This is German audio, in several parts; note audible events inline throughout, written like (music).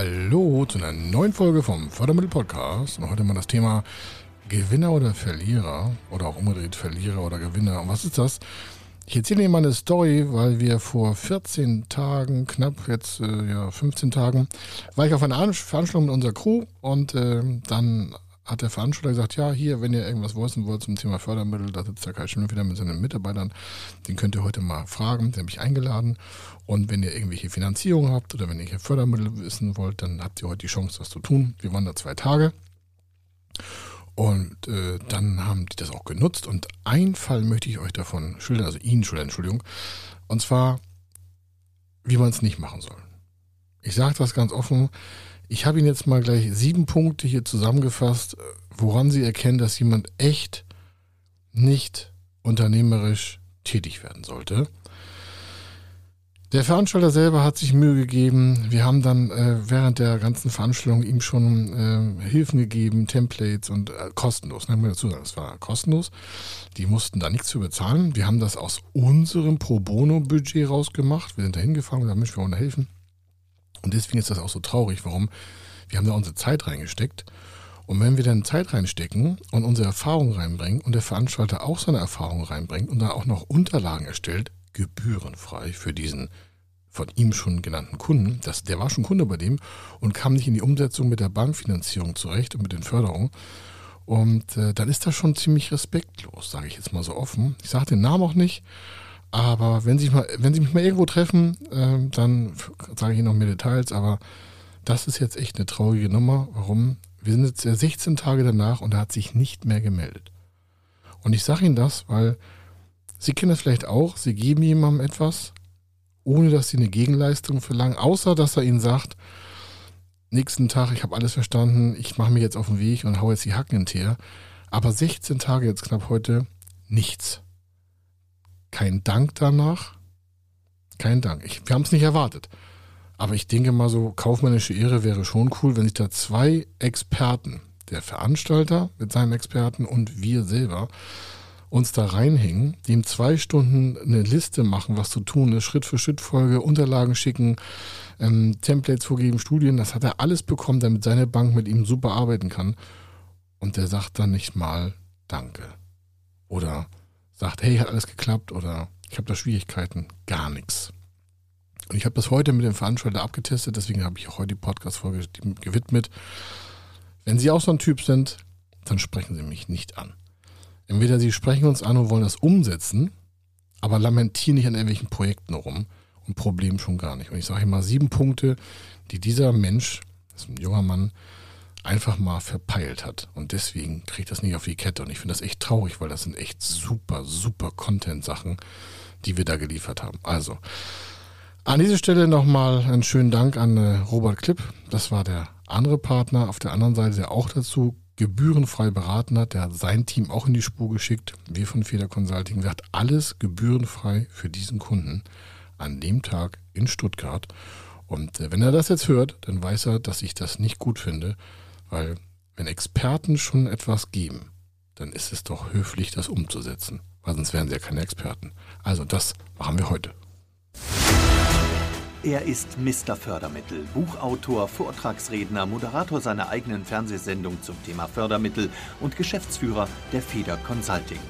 Hallo zu einer neuen Folge vom Fördermittel Podcast. Und heute mal das Thema Gewinner oder Verlierer oder auch umgedreht Verlierer oder Gewinner. Und was ist das? Ich erzähle Ihnen mal eine Story, weil wir vor 14 Tagen, knapp jetzt äh, ja 15 Tagen, war ich auf einer Veranstaltung mit unserer Crew und äh, dann hat der Veranstalter gesagt, ja, hier, wenn ihr irgendwas wissen wollt zum Thema Fördermittel, da sitzt der Kai Schimmel wieder mit seinen Mitarbeitern, den könnt ihr heute mal fragen, der hat mich eingeladen. Und wenn ihr irgendwelche Finanzierung habt oder wenn ihr hier Fördermittel wissen wollt, dann habt ihr heute die Chance, das zu tun. Wir waren da zwei Tage. Und äh, dann haben die das auch genutzt. Und ein Fall möchte ich euch davon schildern, also Ihnen schildern, Entschuldigung. Und zwar, wie man es nicht machen soll. Ich sage das ganz offen. Ich habe Ihnen jetzt mal gleich sieben Punkte hier zusammengefasst, woran Sie erkennen, dass jemand echt nicht unternehmerisch tätig werden sollte. Der Veranstalter selber hat sich Mühe gegeben. Wir haben dann äh, während der ganzen Veranstaltung ihm schon äh, Hilfen gegeben, Templates und äh, kostenlos. Ne, dazu sagen, es war kostenlos. Die mussten da nichts für bezahlen. Wir haben das aus unserem Pro Bono-Budget rausgemacht. Wir sind da hingefahren und haben wir wollen da helfen. Und deswegen ist das auch so traurig. Warum? Wir haben da unsere Zeit reingesteckt. Und wenn wir dann Zeit reinstecken und unsere Erfahrung reinbringen und der Veranstalter auch seine Erfahrung reinbringt und dann auch noch Unterlagen erstellt, gebührenfrei für diesen von ihm schon genannten Kunden, das, der war schon Kunde bei dem und kam nicht in die Umsetzung mit der Bankfinanzierung zurecht und mit den Förderungen. Und äh, dann ist das schon ziemlich respektlos, sage ich jetzt mal so offen. Ich sage den Namen auch nicht, aber wenn Sie, mal, wenn Sie mich mal irgendwo treffen, äh, dann sage ich Ihnen noch mehr Details. Aber das ist jetzt echt eine traurige Nummer. Warum? Wir sind jetzt 16 Tage danach und er hat sich nicht mehr gemeldet. Und ich sage Ihnen das, weil Sie kennen das vielleicht auch. Sie geben jemandem etwas, ohne dass Sie eine Gegenleistung verlangen, außer dass er Ihnen sagt, nächsten Tag, ich habe alles verstanden, ich mache mich jetzt auf den Weg und haue jetzt die Hacken Teer. Aber 16 Tage jetzt knapp heute, nichts kein Dank danach. Kein Dank. Ich, wir haben es nicht erwartet. Aber ich denke mal so, kaufmännische Ehre wäre schon cool, wenn sich da zwei Experten, der Veranstalter mit seinem Experten und wir selber, uns da reinhängen, dem zwei Stunden eine Liste machen, was zu tun ist, Schritt für Schritt Folge, Unterlagen schicken, ähm, Templates vorgeben, Studien, das hat er alles bekommen, damit seine Bank mit ihm super arbeiten kann. Und der sagt dann nicht mal Danke. Oder sagt, hey, hat alles geklappt oder ich habe da Schwierigkeiten. Gar nichts. Und ich habe das heute mit dem Veranstalter abgetestet, deswegen habe ich auch heute die Podcast-Folge gewidmet. Wenn Sie auch so ein Typ sind, dann sprechen Sie mich nicht an. Entweder Sie sprechen uns an und wollen das umsetzen, aber lamentieren nicht an irgendwelchen Projekten rum und Problemen schon gar nicht. Und ich sage immer sieben Punkte, die dieser Mensch, das ist ein junger Mann, einfach mal verpeilt hat. Und deswegen kriegt das nicht auf die Kette. Und ich finde das echt traurig, weil das sind echt super, super Content-Sachen, die wir da geliefert haben. Also, an dieser Stelle nochmal einen schönen Dank an äh, Robert Klipp. Das war der andere Partner auf der anderen Seite, der auch dazu gebührenfrei beraten hat. Der hat sein Team auch in die Spur geschickt. Wir von Feder Consulting gesagt, alles gebührenfrei für diesen Kunden an dem Tag in Stuttgart. Und äh, wenn er das jetzt hört, dann weiß er, dass ich das nicht gut finde weil wenn Experten schon etwas geben, dann ist es doch höflich, das umzusetzen. Weil sonst wären sie ja keine Experten. Also das machen wir heute. Er ist Mr. Fördermittel, Buchautor, Vortragsredner, Moderator seiner eigenen Fernsehsendung zum Thema Fördermittel und Geschäftsführer der Feder Consulting.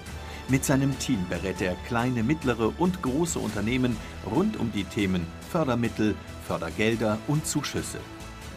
Mit seinem Team berät er kleine, mittlere und große Unternehmen rund um die Themen Fördermittel, Fördergelder und Zuschüsse.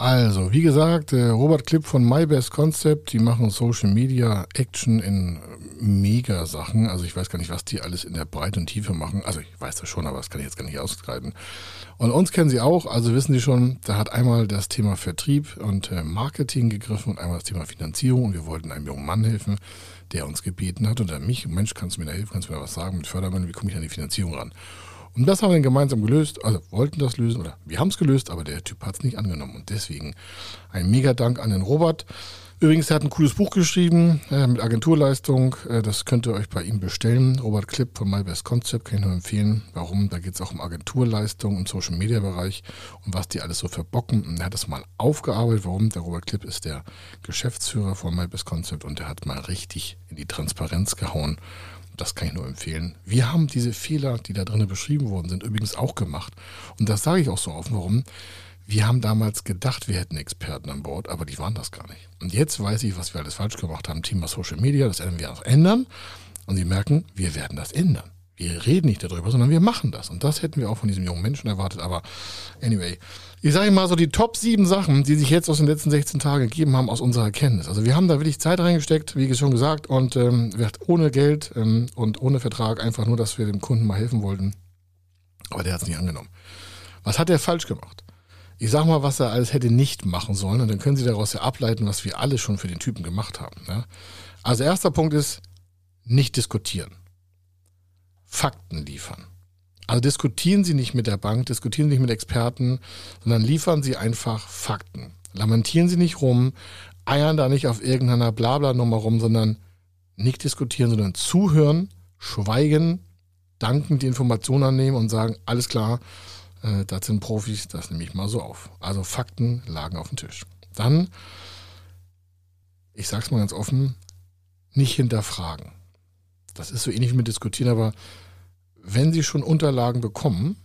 Also, wie gesagt, Robert Klipp von MyBest Concept, die machen Social Media Action in mega Sachen. Also ich weiß gar nicht, was die alles in der Breite und Tiefe machen. Also ich weiß das schon, aber das kann ich jetzt gar nicht ausgreifen. Und uns kennen sie auch, also wissen sie schon, da hat einmal das Thema Vertrieb und äh, Marketing gegriffen und einmal das Thema Finanzierung. Und wir wollten einem jungen Mann helfen, der uns gebeten hat oder mich, Mensch, kannst du mir da helfen, kannst du mir da was sagen mit Fördermitteln, wie komme ich an die Finanzierung ran? Und das haben wir dann gemeinsam gelöst, also wollten das lösen oder wir haben es gelöst, aber der Typ hat es nicht angenommen. Und deswegen ein mega Dank an den Robert. Übrigens, er hat ein cooles Buch geschrieben äh, mit Agenturleistung. Äh, das könnt ihr euch bei ihm bestellen. Robert Klipp von My Best Concept kann ich nur empfehlen. Warum? Da geht es auch um Agenturleistung im Social Media Bereich und was die alles so verbocken. Und er hat das mal aufgearbeitet. Warum? Der Robert Klipp ist der Geschäftsführer von My Best Concept und der hat mal richtig in die Transparenz gehauen. Das kann ich nur empfehlen. Wir haben diese Fehler, die da drinnen beschrieben worden sind, übrigens auch gemacht. Und das sage ich auch so offen. Warum? Wir haben damals gedacht, wir hätten Experten an Bord, aber die waren das gar nicht. Und jetzt weiß ich, was wir alles falsch gemacht haben. Thema Social Media, das werden wir auch ändern. Und Sie merken, wir werden das ändern. Wir reden nicht darüber, sondern wir machen das. Und das hätten wir auch von diesem jungen Menschen erwartet. Aber anyway, ich sage mal so die Top 7 Sachen, die sich jetzt aus den letzten 16 Tagen gegeben haben aus unserer Erkenntnis. Also wir haben da wirklich Zeit reingesteckt, wie schon gesagt, und ähm, ohne Geld ähm, und ohne Vertrag, einfach nur, dass wir dem Kunden mal helfen wollten. Aber der hat es nicht angenommen. Was hat er falsch gemacht? Ich sag mal, was er alles hätte nicht machen sollen und dann können Sie daraus ja ableiten, was wir alle schon für den Typen gemacht haben. Ne? Also erster Punkt ist, nicht diskutieren. Fakten liefern. Also diskutieren Sie nicht mit der Bank, diskutieren Sie nicht mit Experten, sondern liefern Sie einfach Fakten. Lamentieren Sie nicht rum, eiern da nicht auf irgendeiner Blabla-Nummer rum, sondern nicht diskutieren, sondern zuhören, schweigen, danken, die Informationen annehmen und sagen, alles klar, äh, das sind Profis, das nehme ich mal so auf. Also Fakten lagen auf dem Tisch. Dann, ich sage es mal ganz offen, nicht hinterfragen. Das ist so ähnlich wie mit Diskutieren, aber wenn Sie schon Unterlagen bekommen,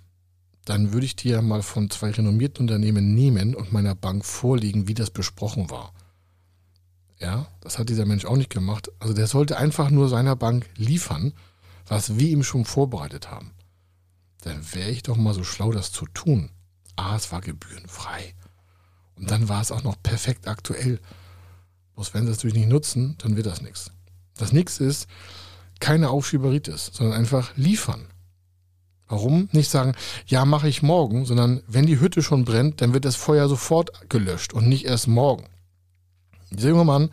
dann würde ich die ja mal von zwei renommierten Unternehmen nehmen und meiner Bank vorlegen, wie das besprochen war. Ja, das hat dieser Mensch auch nicht gemacht. Also der sollte einfach nur seiner Bank liefern, was wir ihm schon vorbereitet haben dann wäre ich doch mal so schlau, das zu tun. Ah, es war gebührenfrei. Und dann war es auch noch perfekt aktuell. Bloß wenn sie es natürlich nicht nutzen, dann wird das nichts. Das nichts ist keine Aufschieberitis, sondern einfach liefern. Warum? Nicht sagen, ja, mache ich morgen, sondern wenn die Hütte schon brennt, dann wird das Feuer sofort gelöscht und nicht erst morgen. Dieser junge Mann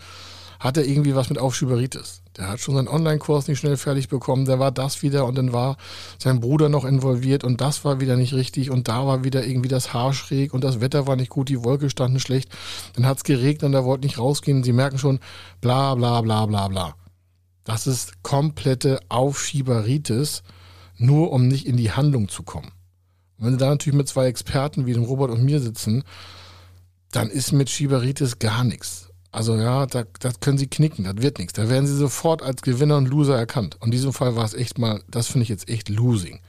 hat er irgendwie was mit Aufschieberitis. Der hat schon seinen Online-Kurs nicht schnell fertig bekommen, der war das wieder und dann war sein Bruder noch involviert und das war wieder nicht richtig und da war wieder irgendwie das Haar schräg und das Wetter war nicht gut, die Wolke standen schlecht. Dann hat es geregnet und er wollte nicht rausgehen. Sie merken schon, bla bla bla bla bla. Das ist komplette Aufschieberitis, nur um nicht in die Handlung zu kommen. Und wenn Sie da natürlich mit zwei Experten wie dem Robert und mir sitzen, dann ist mit Schieberitis gar nichts. Also ja, da, das können sie knicken, das wird nichts. Da werden sie sofort als Gewinner und Loser erkannt. Und in diesem Fall war es echt mal, das finde ich jetzt echt losing.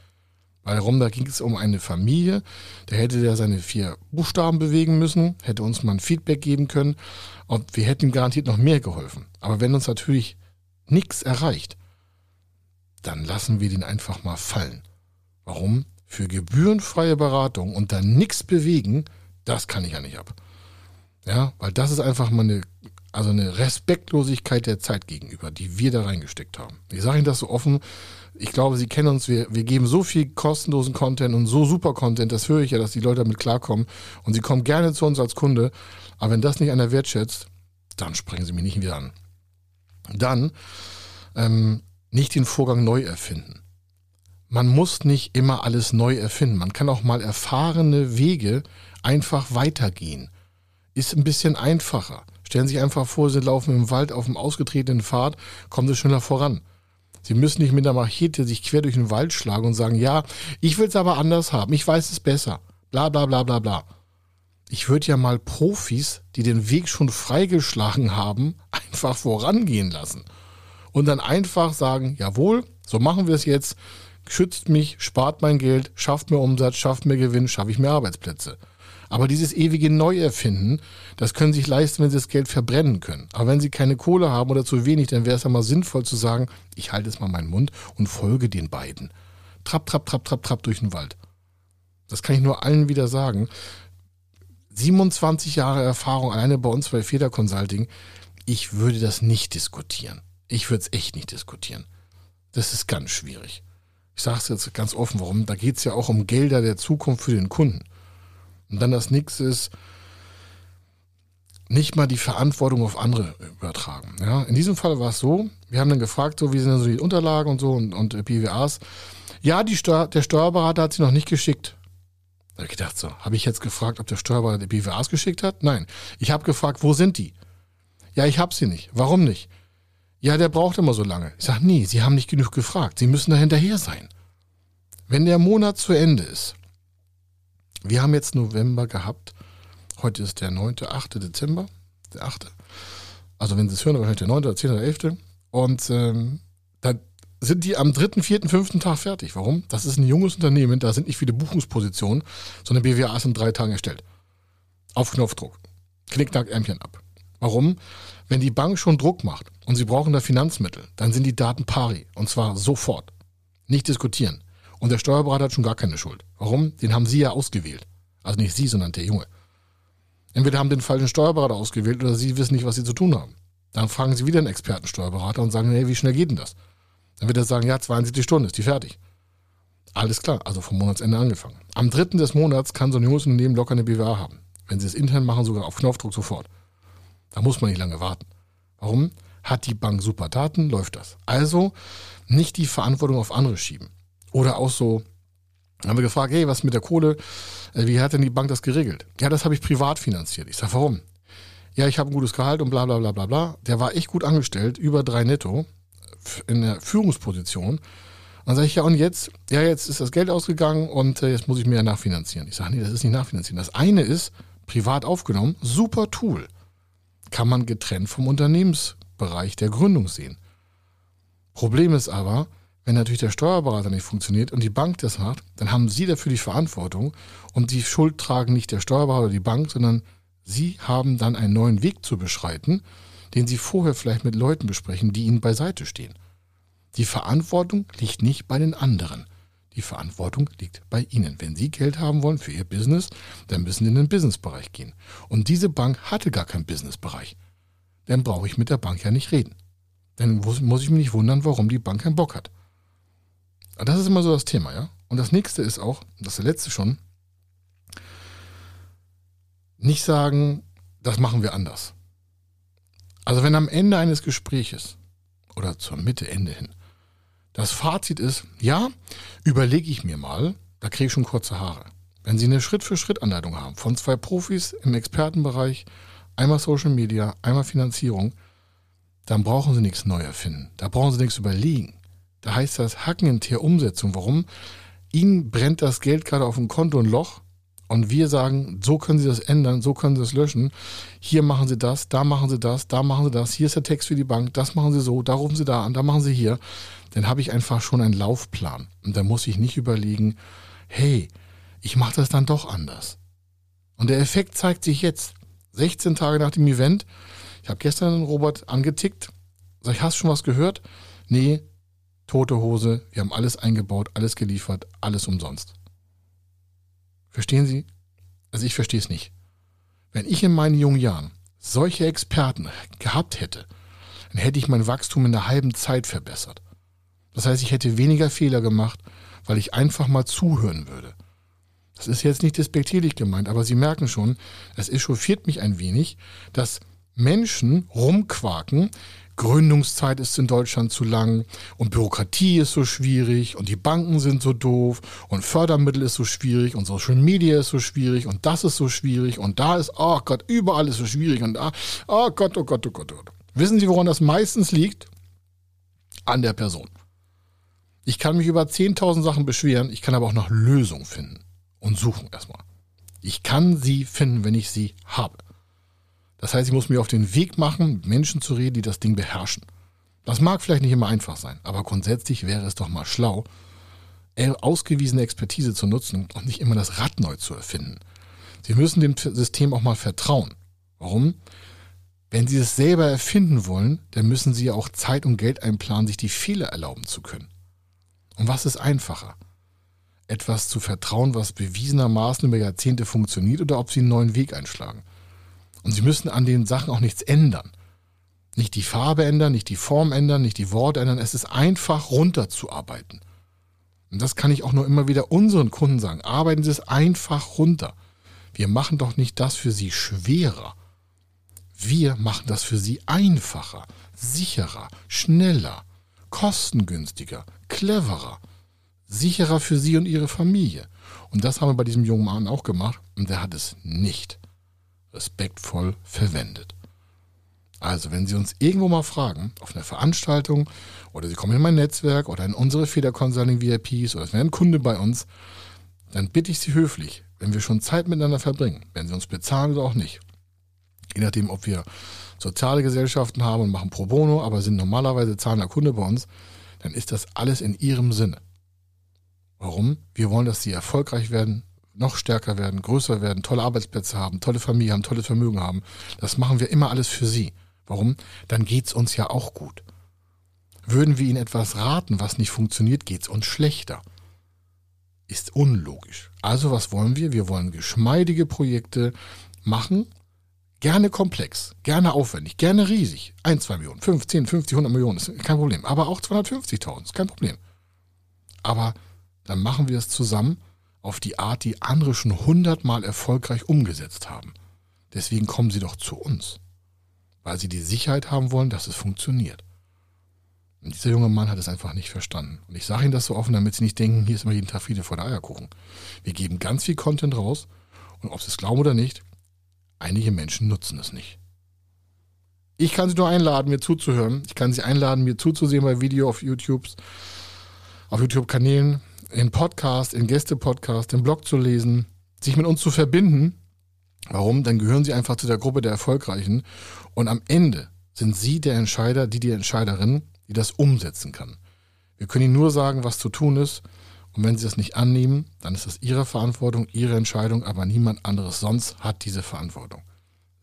Weil warum, da ging es um eine Familie, da hätte der seine vier Buchstaben bewegen müssen, hätte uns mal ein Feedback geben können und wir hätten ihm garantiert noch mehr geholfen. Aber wenn uns natürlich nichts erreicht, dann lassen wir den einfach mal fallen. Warum? Für gebührenfreie Beratung und dann nichts bewegen, das kann ich ja nicht ab. Ja, weil das ist einfach mal eine, also eine Respektlosigkeit der Zeit gegenüber, die wir da reingesteckt haben. Ich sage Ihnen das so offen. Ich glaube, Sie kennen uns. Wir, wir geben so viel kostenlosen Content und so super Content. Das höre ich ja, dass die Leute damit klarkommen. Und sie kommen gerne zu uns als Kunde. Aber wenn das nicht einer wertschätzt, dann sprechen Sie mich nicht wieder an. Dann ähm, nicht den Vorgang neu erfinden. Man muss nicht immer alles neu erfinden. Man kann auch mal erfahrene Wege einfach weitergehen ist ein bisschen einfacher. Stellen Sie sich einfach vor, Sie laufen im Wald auf einem ausgetretenen Pfad, kommen Sie schneller voran. Sie müssen nicht mit der Machete sich quer durch den Wald schlagen und sagen, ja, ich will es aber anders haben, ich weiß es besser. Bla bla bla bla bla. Ich würde ja mal Profis, die den Weg schon freigeschlagen haben, (laughs) einfach vorangehen lassen. Und dann einfach sagen, jawohl, so machen wir es jetzt, schützt mich, spart mein Geld, schafft mir Umsatz, schafft mir Gewinn, schaffe ich mir Arbeitsplätze. Aber dieses ewige Neuerfinden, das können Sie sich leisten, wenn Sie das Geld verbrennen können. Aber wenn Sie keine Kohle haben oder zu wenig, dann wäre es ja mal sinnvoll zu sagen, ich halte jetzt mal meinen Mund und folge den beiden. Trapp, trapp, trapp, trapp, trapp durch den Wald. Das kann ich nur allen wieder sagen. 27 Jahre Erfahrung alleine bei uns bei Feder Consulting. Ich würde das nicht diskutieren. Ich würde es echt nicht diskutieren. Das ist ganz schwierig. Ich sage es jetzt ganz offen, warum. Da geht es ja auch um Gelder der Zukunft für den Kunden. Und dann das nächste ist, nicht mal die Verantwortung auf andere übertragen. Ja, in diesem Fall war es so, wir haben dann gefragt, so wie sind denn so die Unterlagen und so und, und BWAs. Ja, die Steuer, der Steuerberater hat sie noch nicht geschickt. Da habe ich gedacht, so, habe ich jetzt gefragt, ob der Steuerberater die BWAs geschickt hat? Nein. Ich habe gefragt, wo sind die? Ja, ich habe sie nicht. Warum nicht? Ja, der braucht immer so lange. Ich sage, nee, Sie haben nicht genug gefragt. Sie müssen da hinterher sein. Wenn der Monat zu Ende ist, wir haben jetzt November gehabt, heute ist der 9., 8. Dezember, der 8. Also wenn Sie es hören, wahrscheinlich der 9. oder 10. oder 11. Und ähm, dann sind die am 3., 4., 5. Tag fertig. Warum? Das ist ein junges Unternehmen, da sind nicht viele Buchungspositionen, sondern BWA ist in drei Tagen erstellt. Auf Knopfdruck. Knickknack, Ärmchen ab. Warum? Wenn die Bank schon Druck macht und sie brauchen da Finanzmittel, dann sind die Daten pari. Und zwar sofort. Nicht diskutieren. Und der Steuerberater hat schon gar keine Schuld. Warum? Den haben Sie ja ausgewählt. Also nicht Sie, sondern der Junge. Entweder haben den falschen Steuerberater ausgewählt oder Sie wissen nicht, was Sie zu tun haben. Dann fragen Sie wieder einen Expertensteuerberater und sagen, hey, wie schnell geht denn das? Dann wird er sagen, ja, 72 Stunden ist die fertig. Alles klar, also vom Monatsende angefangen. Am dritten des Monats kann so ein junges Unternehmen locker eine BWA haben. Wenn Sie es intern machen, sogar auf Knopfdruck sofort. Da muss man nicht lange warten. Warum? Hat die Bank super Daten, läuft das. Also nicht die Verantwortung auf andere schieben. Oder auch so, haben wir gefragt, hey, was mit der Kohle? Äh, wie hat denn die Bank das geregelt? Ja, das habe ich privat finanziert. Ich sage, warum? Ja, ich habe ein gutes Gehalt und bla bla bla bla bla. Der war echt gut angestellt, über drei netto in der Führungsposition. dann sage ich, ja, und jetzt? Ja, jetzt ist das Geld ausgegangen und äh, jetzt muss ich mehr nachfinanzieren. Ich sage, nee, das ist nicht nachfinanzieren. Das eine ist, privat aufgenommen, super Tool. Kann man getrennt vom Unternehmensbereich der Gründung sehen. Problem ist aber, wenn natürlich der Steuerberater nicht funktioniert und die Bank das macht, dann haben Sie dafür die Verantwortung und die Schuld tragen nicht der Steuerberater oder die Bank, sondern Sie haben dann einen neuen Weg zu beschreiten, den Sie vorher vielleicht mit Leuten besprechen, die Ihnen beiseite stehen. Die Verantwortung liegt nicht bei den anderen. Die Verantwortung liegt bei Ihnen. Wenn Sie Geld haben wollen für Ihr Business, dann müssen Sie in den Businessbereich gehen. Und diese Bank hatte gar keinen Businessbereich. Dann brauche ich mit der Bank ja nicht reden. Dann muss ich mich nicht wundern, warum die Bank keinen Bock hat. Das ist immer so das Thema, ja. Und das nächste ist auch, das ist der letzte schon, nicht sagen, das machen wir anders. Also wenn am Ende eines Gespräches oder zur Mitte, Ende hin, das Fazit ist, ja, überlege ich mir mal, da kriege ich schon kurze Haare. Wenn Sie eine Schritt-für-Schritt-Anleitung haben von zwei Profis im Expertenbereich, einmal Social Media, einmal Finanzierung, dann brauchen Sie nichts neu erfinden. Da brauchen Sie nichts überlegen. Da heißt das Hacken in Tier Umsetzung. Warum? Ihnen brennt das Geld gerade auf dem Konto ein Loch und wir sagen, so können Sie das ändern, so können Sie das löschen. Hier machen Sie das, da machen Sie das, da machen Sie das. Hier ist der Text für die Bank, das machen Sie so, da rufen Sie da an, da machen Sie hier. Dann habe ich einfach schon einen Laufplan. Und da muss ich nicht überlegen, hey, ich mache das dann doch anders. Und der Effekt zeigt sich jetzt. 16 Tage nach dem Event. Ich habe gestern Robert angetickt. Sag ich, hast schon was gehört? Nee, tote Hose, wir haben alles eingebaut, alles geliefert, alles umsonst. Verstehen Sie? Also ich verstehe es nicht. Wenn ich in meinen jungen Jahren solche Experten gehabt hätte, dann hätte ich mein Wachstum in der halben Zeit verbessert. Das heißt, ich hätte weniger Fehler gemacht, weil ich einfach mal zuhören würde. Das ist jetzt nicht despektierlich gemeint, aber Sie merken schon, es echauffiert mich ein wenig, dass Menschen rumquaken, Gründungszeit ist in Deutschland zu lang und Bürokratie ist so schwierig und die Banken sind so doof und Fördermittel ist so schwierig und Social Media ist so schwierig und das ist so schwierig und da ist, oh Gott, überall ist so schwierig und da, oh Gott, oh Gott, oh Gott, oh Gott. Wissen Sie, woran das meistens liegt? An der Person. Ich kann mich über 10.000 Sachen beschweren, ich kann aber auch nach Lösungen finden und suchen erstmal. Ich kann sie finden, wenn ich sie habe. Das heißt, ich muss mir auf den Weg machen, mit Menschen zu reden, die das Ding beherrschen. Das mag vielleicht nicht immer einfach sein, aber grundsätzlich wäre es doch mal schlau, ausgewiesene Expertise zu nutzen und nicht immer das Rad neu zu erfinden. Sie müssen dem System auch mal vertrauen. Warum? Wenn Sie es selber erfinden wollen, dann müssen Sie ja auch Zeit und Geld einplanen, sich die Fehler erlauben zu können. Und was ist einfacher? Etwas zu vertrauen, was bewiesenermaßen über Jahrzehnte funktioniert oder ob Sie einen neuen Weg einschlagen? Und sie müssen an den Sachen auch nichts ändern. Nicht die Farbe ändern, nicht die Form ändern, nicht die Worte ändern. Es ist einfach runterzuarbeiten. Und das kann ich auch nur immer wieder unseren Kunden sagen. Arbeiten Sie es einfach runter. Wir machen doch nicht das für Sie schwerer. Wir machen das für Sie einfacher, sicherer, schneller, kostengünstiger, cleverer. sicherer für Sie und Ihre Familie. Und das haben wir bei diesem jungen Mann auch gemacht und der hat es nicht respektvoll verwendet. Also, wenn Sie uns irgendwo mal fragen, auf einer Veranstaltung oder Sie kommen in mein Netzwerk oder in unsere Feder Consulting VIPs oder es wäre ein Kunde bei uns, dann bitte ich Sie höflich, wenn wir schon Zeit miteinander verbringen, wenn Sie uns bezahlen oder auch nicht, je nachdem, ob wir soziale Gesellschaften haben und machen Pro Bono, aber sind normalerweise zahlender Kunde bei uns, dann ist das alles in Ihrem Sinne. Warum? Wir wollen, dass Sie erfolgreich werden, noch stärker werden, größer werden, tolle Arbeitsplätze haben, tolle Familie haben, tolles Vermögen haben. Das machen wir immer alles für Sie. Warum? Dann geht es uns ja auch gut. Würden wir Ihnen etwas raten, was nicht funktioniert, geht es uns schlechter. Ist unlogisch. Also was wollen wir? Wir wollen geschmeidige Projekte machen, gerne komplex, gerne aufwendig, gerne riesig. 1, 2 Millionen, 5, 10, 50, 100 Millionen, ist kein Problem. Aber auch 250.000, ist kein Problem. Aber dann machen wir es zusammen auf die Art, die andere schon hundertmal erfolgreich umgesetzt haben. Deswegen kommen sie doch zu uns weil sie die Sicherheit haben wollen, dass es funktioniert. Und dieser junge Mann hat es einfach nicht verstanden. Und ich sage Ihnen das so offen, damit Sie nicht denken, hier ist immer jeden Tag Friede vor der Eierkuchen. Wir geben ganz viel Content raus und ob Sie es glauben oder nicht, einige Menschen nutzen es nicht. Ich kann Sie nur einladen, mir zuzuhören. Ich kann Sie einladen, mir zuzusehen bei Video auf YouTube, auf YouTube-Kanälen, in Podcast, in Gäste-Podcast, im Blog zu lesen, sich mit uns zu verbinden Warum? Dann gehören sie einfach zu der Gruppe der Erfolgreichen und am Ende sind sie der Entscheider, die die Entscheiderin, die das umsetzen kann. Wir können ihnen nur sagen, was zu tun ist und wenn sie das nicht annehmen, dann ist das ihre Verantwortung, ihre Entscheidung, aber niemand anderes sonst hat diese Verantwortung.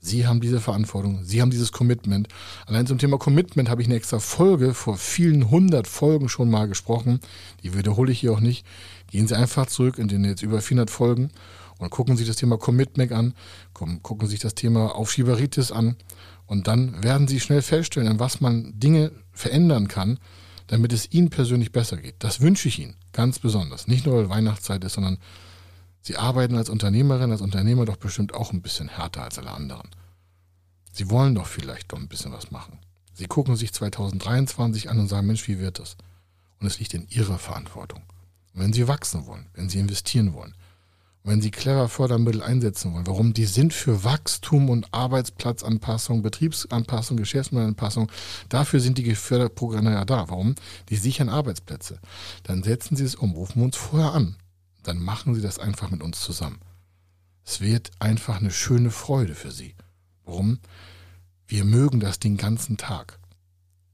Sie haben diese Verantwortung, Sie haben dieses Commitment. Allein zum Thema Commitment habe ich eine extra Folge vor vielen hundert Folgen schon mal gesprochen. Die wiederhole ich hier auch nicht. Gehen Sie einfach zurück in den jetzt über 400 Folgen und gucken sich das Thema Commitment an, gucken sich das Thema Aufschieberitis an und dann werden Sie schnell feststellen, an was man Dinge verändern kann, damit es Ihnen persönlich besser geht. Das wünsche ich Ihnen ganz besonders. Nicht nur, weil Weihnachtszeit ist, sondern Sie arbeiten als Unternehmerin, als Unternehmer doch bestimmt auch ein bisschen härter als alle anderen. Sie wollen doch vielleicht doch ein bisschen was machen. Sie gucken sich 2023 an und sagen, Mensch, wie wird das? Und es liegt in Ihrer Verantwortung. Und wenn Sie wachsen wollen, wenn Sie investieren wollen, wenn Sie clever Fördermittel einsetzen wollen. Warum? Die sind für Wachstum und Arbeitsplatzanpassung, Betriebsanpassung, Geschäftsmodellanpassung. Dafür sind die Förderprogramme ja da. Warum? Die sichern Arbeitsplätze. Dann setzen Sie es um, rufen wir uns vorher an. Dann machen Sie das einfach mit uns zusammen. Es wird einfach eine schöne Freude für Sie. Warum? Wir mögen das den ganzen Tag.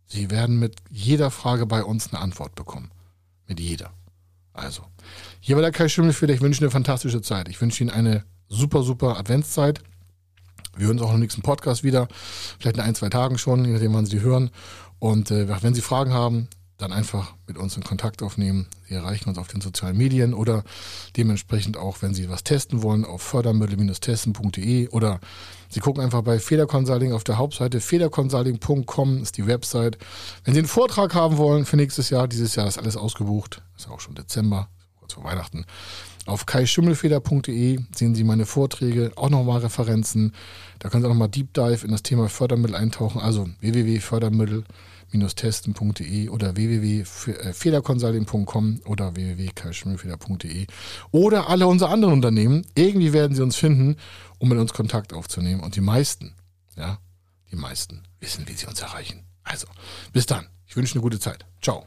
Sie werden mit jeder Frage bei uns eine Antwort bekommen. Mit jeder. Also, hier war der Kai Schimmelfeder. Ich wünsche Ihnen eine fantastische Zeit. Ich wünsche Ihnen eine super, super Adventszeit. Wir hören uns auch im nächsten Podcast wieder. Vielleicht in ein, zwei Tagen schon, je nachdem, wann Sie hören. Und äh, wenn Sie Fragen haben, dann einfach mit uns in Kontakt aufnehmen. Sie erreichen uns auf den sozialen Medien oder dementsprechend auch, wenn Sie was testen wollen, auf fördermittel-testen.de oder Sie gucken einfach bei Federconsulting auf der Hauptseite. Federconsulting.com ist die Website. Wenn Sie einen Vortrag haben wollen für nächstes Jahr, dieses Jahr ist alles ausgebucht, ist auch schon Dezember, kurz vor Weihnachten. Auf kaischimmelfeder.de sehen Sie meine Vorträge, auch nochmal Referenzen. Da können Sie auch nochmal Deep Dive in das Thema Fördermittel eintauchen. Also www.fördermittel.de testen.de oder www.federconsulting.com oder www.karlschmühlfeder.de oder alle unsere anderen Unternehmen. Irgendwie werden sie uns finden, um mit uns Kontakt aufzunehmen. Und die meisten, ja, die meisten wissen, wie sie uns erreichen. Also, bis dann. Ich wünsche eine gute Zeit. Ciao.